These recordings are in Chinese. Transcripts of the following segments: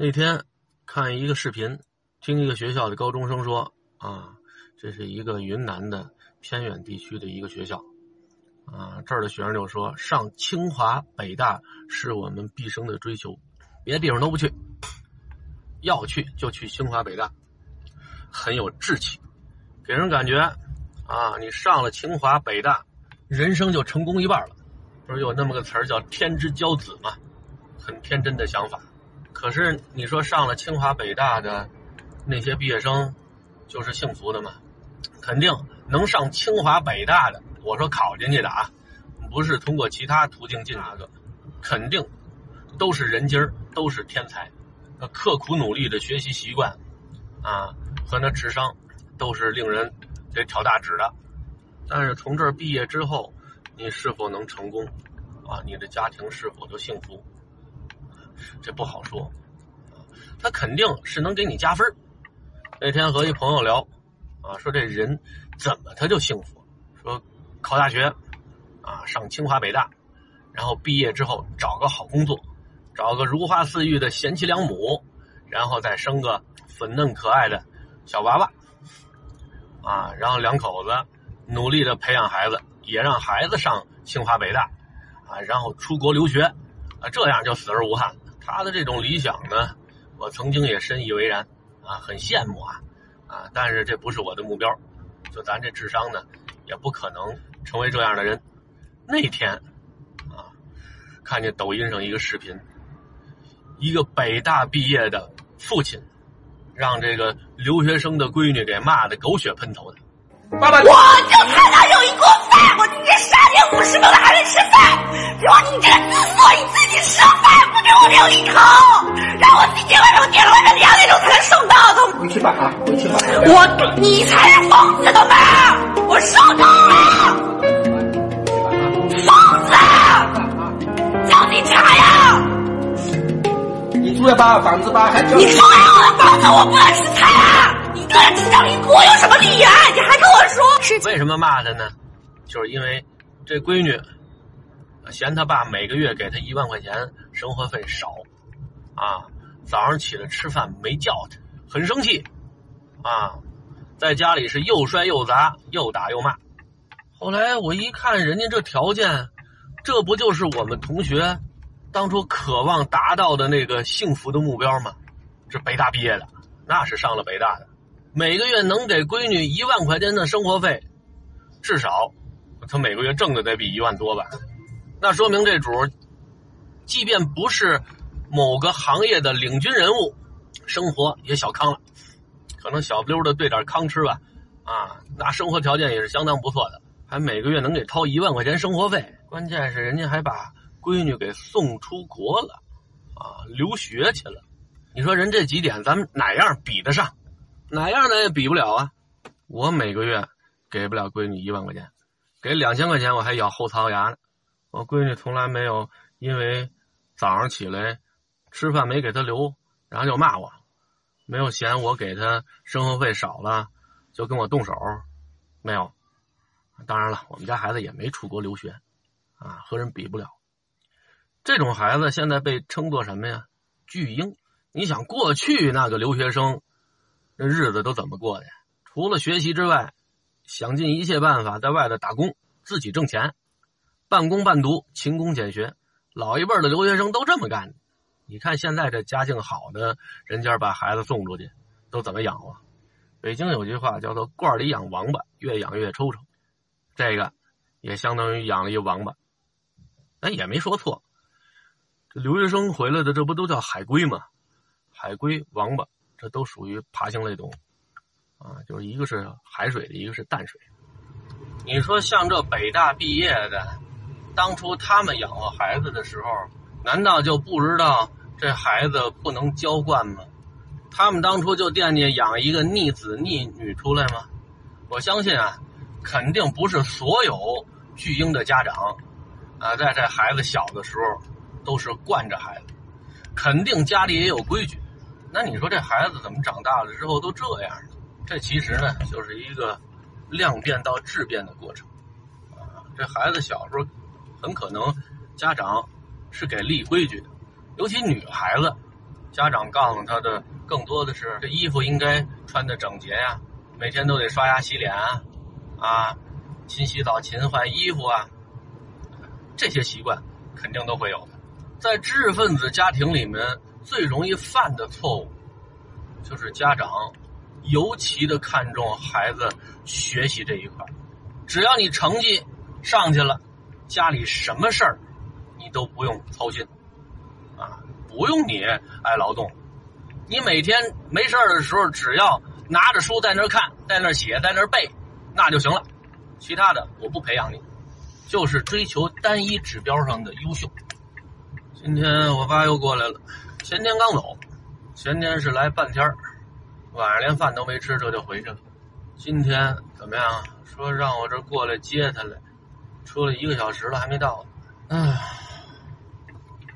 那天看一个视频，听一个学校的高中生说啊，这是一个云南的偏远地区的一个学校啊，这儿的学生就说上清华北大是我们毕生的追求，别的地方都不去，要去就去清华北大，很有志气，给人感觉啊，你上了清华北大，人生就成功一半了。不是有那么个词儿叫“天之骄子”吗？很天真的想法。可是你说上了清华北大的那些毕业生，就是幸福的吗？肯定能上清华北大的，我说考进去的啊，不是通过其他途径进哪个，肯定都是人精儿，都是天才。那刻苦努力的学习习惯啊，和那智商都是令人得挑大指的。但是从这儿毕业之后，你是否能成功？啊，你的家庭是否就幸福？这不好说。他肯定是能给你加分。那天和一朋友聊，啊，说这人怎么他就幸福？说考大学，啊，上清华北大，然后毕业之后找个好工作，找个如花似玉的贤妻良母，然后再生个粉嫩可爱的小娃娃，啊，然后两口子努力的培养孩子。也让孩子上清华北大，啊，然后出国留学，啊，这样就死而无憾。他的这种理想呢，我曾经也深以为然，啊，很羡慕啊，啊，但是这不是我的目标，就咱这智商呢，也不可能成为这样的人。那天，啊，看见抖音上一个视频，一个北大毕业的父亲，让这个留学生的闺女给骂的狗血喷头的。爸爸，我就看到有一锅饭，我今天三点五十万我留一口，让我今天晚上点了外卖两点钟才能送到的。回去吧啊，回去吧。我，你才是疯子懂吗？我受够了，疯子，叫警察呀！你住了把房子吧，还叫你住了我的房子，我不能吃菜啊！你个人吃掉一锅有什么理啊？你还跟我说是为什么骂他呢？就是因为这闺女嫌他爸每个月给他一万块钱生活费少，啊，早上起来吃饭没叫他，很生气，啊，在家里是又摔又砸又打又骂。后来我一看人家这条件，这不就是我们同学当初渴望达到的那个幸福的目标吗？这北大毕业的，那是上了北大的。每个月能给闺女一万块钱的生活费，至少他每个月挣的得比一万多吧？那说明这主，即便不是某个行业的领军人物，生活也小康了，可能小不溜的兑点康吃吧，啊，那生活条件也是相当不错的，还每个月能给掏一万块钱生活费。关键是人家还把闺女给送出国了，啊，留学去了。你说人这几点，咱们哪样比得上？哪样咱也比不了啊！我每个月给不了闺女一万块钱，给两千块钱我还咬后槽牙呢。我闺女从来没有因为早上起来吃饭没给她留，然后就骂我，没有嫌我给她生活费少了就跟我动手，没有。当然了，我们家孩子也没出国留学，啊，和人比不了。这种孩子现在被称作什么呀？巨婴。你想过去那个留学生？那日子都怎么过的？除了学习之外，想尽一切办法在外头打工，自己挣钱，半工半读，勤工俭学。老一辈的留学生都这么干。你看现在这家境好的人家把孩子送出去，都怎么养活？北京有句话叫做“罐里养王八，越养越抽抽”，这个也相当于养了一王八。哎，也没说错。这留学生回来的，这不都叫海龟吗？海龟、王八。这都属于爬行类动物，啊，就是一个是海水的，一个是淡水。你说像这北大毕业的，当初他们养活孩子的时候，难道就不知道这孩子不能娇惯吗？他们当初就惦记养一个逆子逆女出来吗？我相信啊，肯定不是所有巨婴的家长，啊，在这孩子小的时候都是惯着孩子，肯定家里也有规矩。那你说这孩子怎么长大了之后都这样呢？这其实呢，就是一个量变到质变的过程啊。这孩子小时候很可能家长是给立规矩的，尤其女孩子家长告诉她的更多的是，这衣服应该穿的整洁呀，每天都得刷牙洗脸啊，啊，勤洗澡、勤换衣服啊，这些习惯肯定都会有的。在知识分子家庭里面，最容易犯的错误，就是家长尤其的看重孩子学习这一块。只要你成绩上去了，家里什么事儿你都不用操心，啊，不用你爱劳动，你每天没事儿的时候，只要拿着书在那儿看，在那儿写，在那儿背，那就行了。其他的我不培养你，就是追求单一指标上的优秀。今天我爸又过来了，前天刚走，前天是来半天儿晚上连饭都没吃，这就回去了。今天怎么样？说让我这过来接他来，出了一个小时了还没到。唉，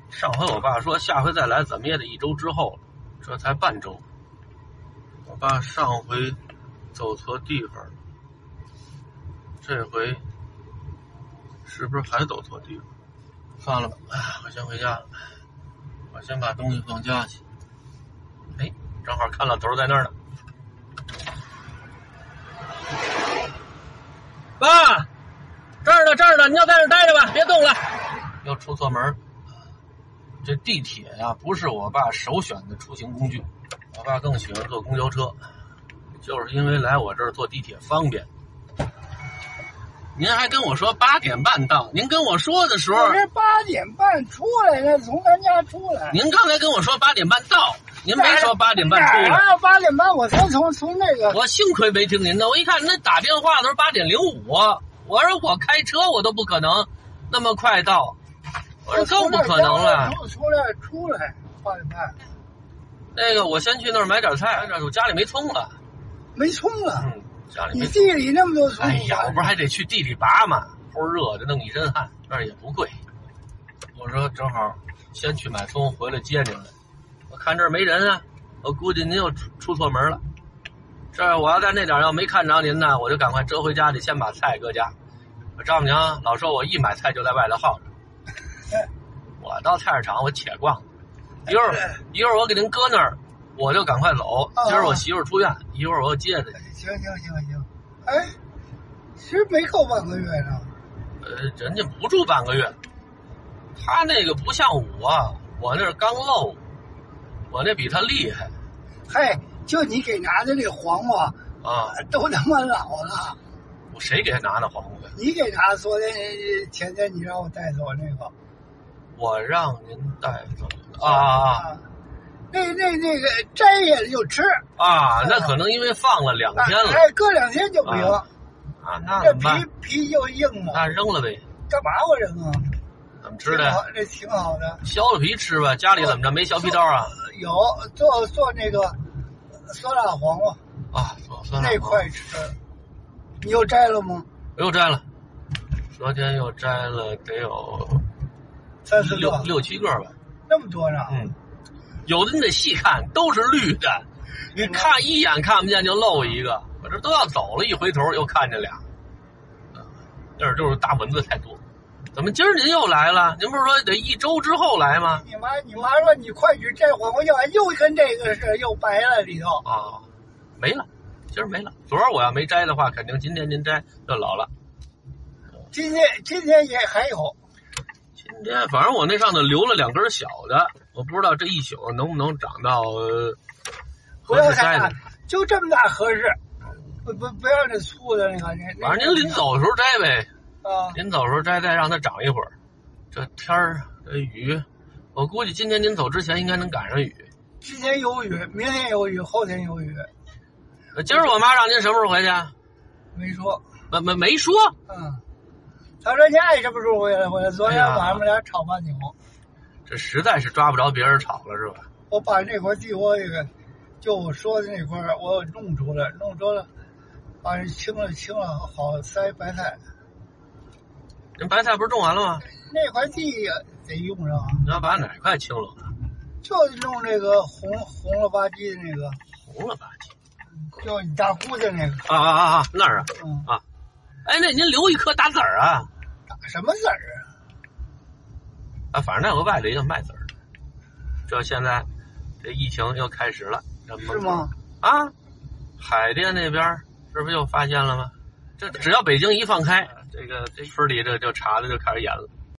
上回我爸说下回再来怎么也得一周之后了，这才半周。我爸上回走错地方了，这回是不是还走错地方？算了吧，哎，我先回家了。我先把东西放家去。哎，正好看老头在那儿呢。爸，这儿呢，这儿呢，你就在这儿待着吧，别动了。又出错门。这地铁呀，不是我爸首选的出行工具，我爸更喜欢坐公交车，就是因为来我这儿坐地铁方便。您还跟我说八点半到，您跟我说的时候我，这八点半出来的，从咱家出来。您刚才跟我说八点半到，您没说八点半出来。啊？八点半我才从从那个我幸亏没听您的，我一看那打电话都是八点零五，我说我开车我都不可能那么快到，我说更不可能了。出出来出来八点半那个我先去那儿买点菜，我家里没葱了，没葱了。嗯，家里你没你。地里那么多葱，哎呀，我不是还得去地里拔吗？齁热的，弄一身汗，那儿也不贵。我说正好先去买葱，回来接您来。我看这儿没人啊，我估计您又出出错门了。这我要在那点儿要没看着您呢，我就赶快折回家里，先把菜搁家。我丈母娘老说我一买菜就在外头耗着。我到菜市场我且逛，一会儿一会儿我给您搁那儿，我就赶快走。今儿我媳妇儿出院，一会儿我要接她去。行行行行，哎，其实没够半个月呢。呃，人家不住半个月，他那个不像我，我那是刚漏，我那比他厉害嘿，就你给拿的那黄瓜，啊！都他妈老了。我谁给他拿的黄瓜？你给拿，昨天前天你让我带走那个我让您带走的啊那那那个摘下来就吃，啊！那可能因为放了两天了哎，搁两天就不行，啊，那皮？皮就硬了，那扔了呗？干嘛我扔啊？怎么吃的这挺好的。削了皮吃吧。家里怎么着没削皮刀啊？有做做那个酸辣黄瓜啊，做酸辣那黄块吃，你又摘了吗？我又摘了，昨天又摘了得有三四个，六六七个吧。那么多呢？嗯，有的你得细看，都是绿的，你看一眼看不见就漏一个。我这都要走了，一回头又看见俩。啊那儿就是大蚊子太多。怎么今儿您又来了？您不是说得一周之后来吗？你妈你妈说你快去摘黄瓜，又又跟这个是又白了里头。啊，没了，今儿没了。昨儿我要没摘的话，肯定今天您摘就老了。今天今天也还有，今天反正我那上头留了两根小的，我不知道这一宿能不能长到合适摘的就这么大合适。不不不要那粗的那个，那那反正您临走的时候摘呗。啊，临走的时候摘，再让它长一会儿。这天儿，这雨，我估计今天您走之前应该能赶上雨。今天有雨，明天有雨，后天有雨，呃今儿我妈让您什么时候回去？没说。没没没说。嗯，她说你爱什么时候回来回来。昨天晚上我们俩吵半宿，这实在是抓不着别人吵了，是吧？我把那块地我这个，就我说的那块儿我弄出来，弄出来，把人清了清了，好塞白菜。您白菜不是种完了吗？那块地也得用上啊，你要把哪块清了？就弄那个红红了吧唧的那个，红了吧唧。就你大姑家那个，啊啊啊啊！那儿啊嗯，啊！哎，那您留一颗打籽儿啊打什么籽儿啊？啊！反正那个外头也有卖籽儿。这现在这疫情又开始了，是吗？啊，海淀那边这不是又发现了吗？这只要北京一放开，这个这村里这就查的就开始严了。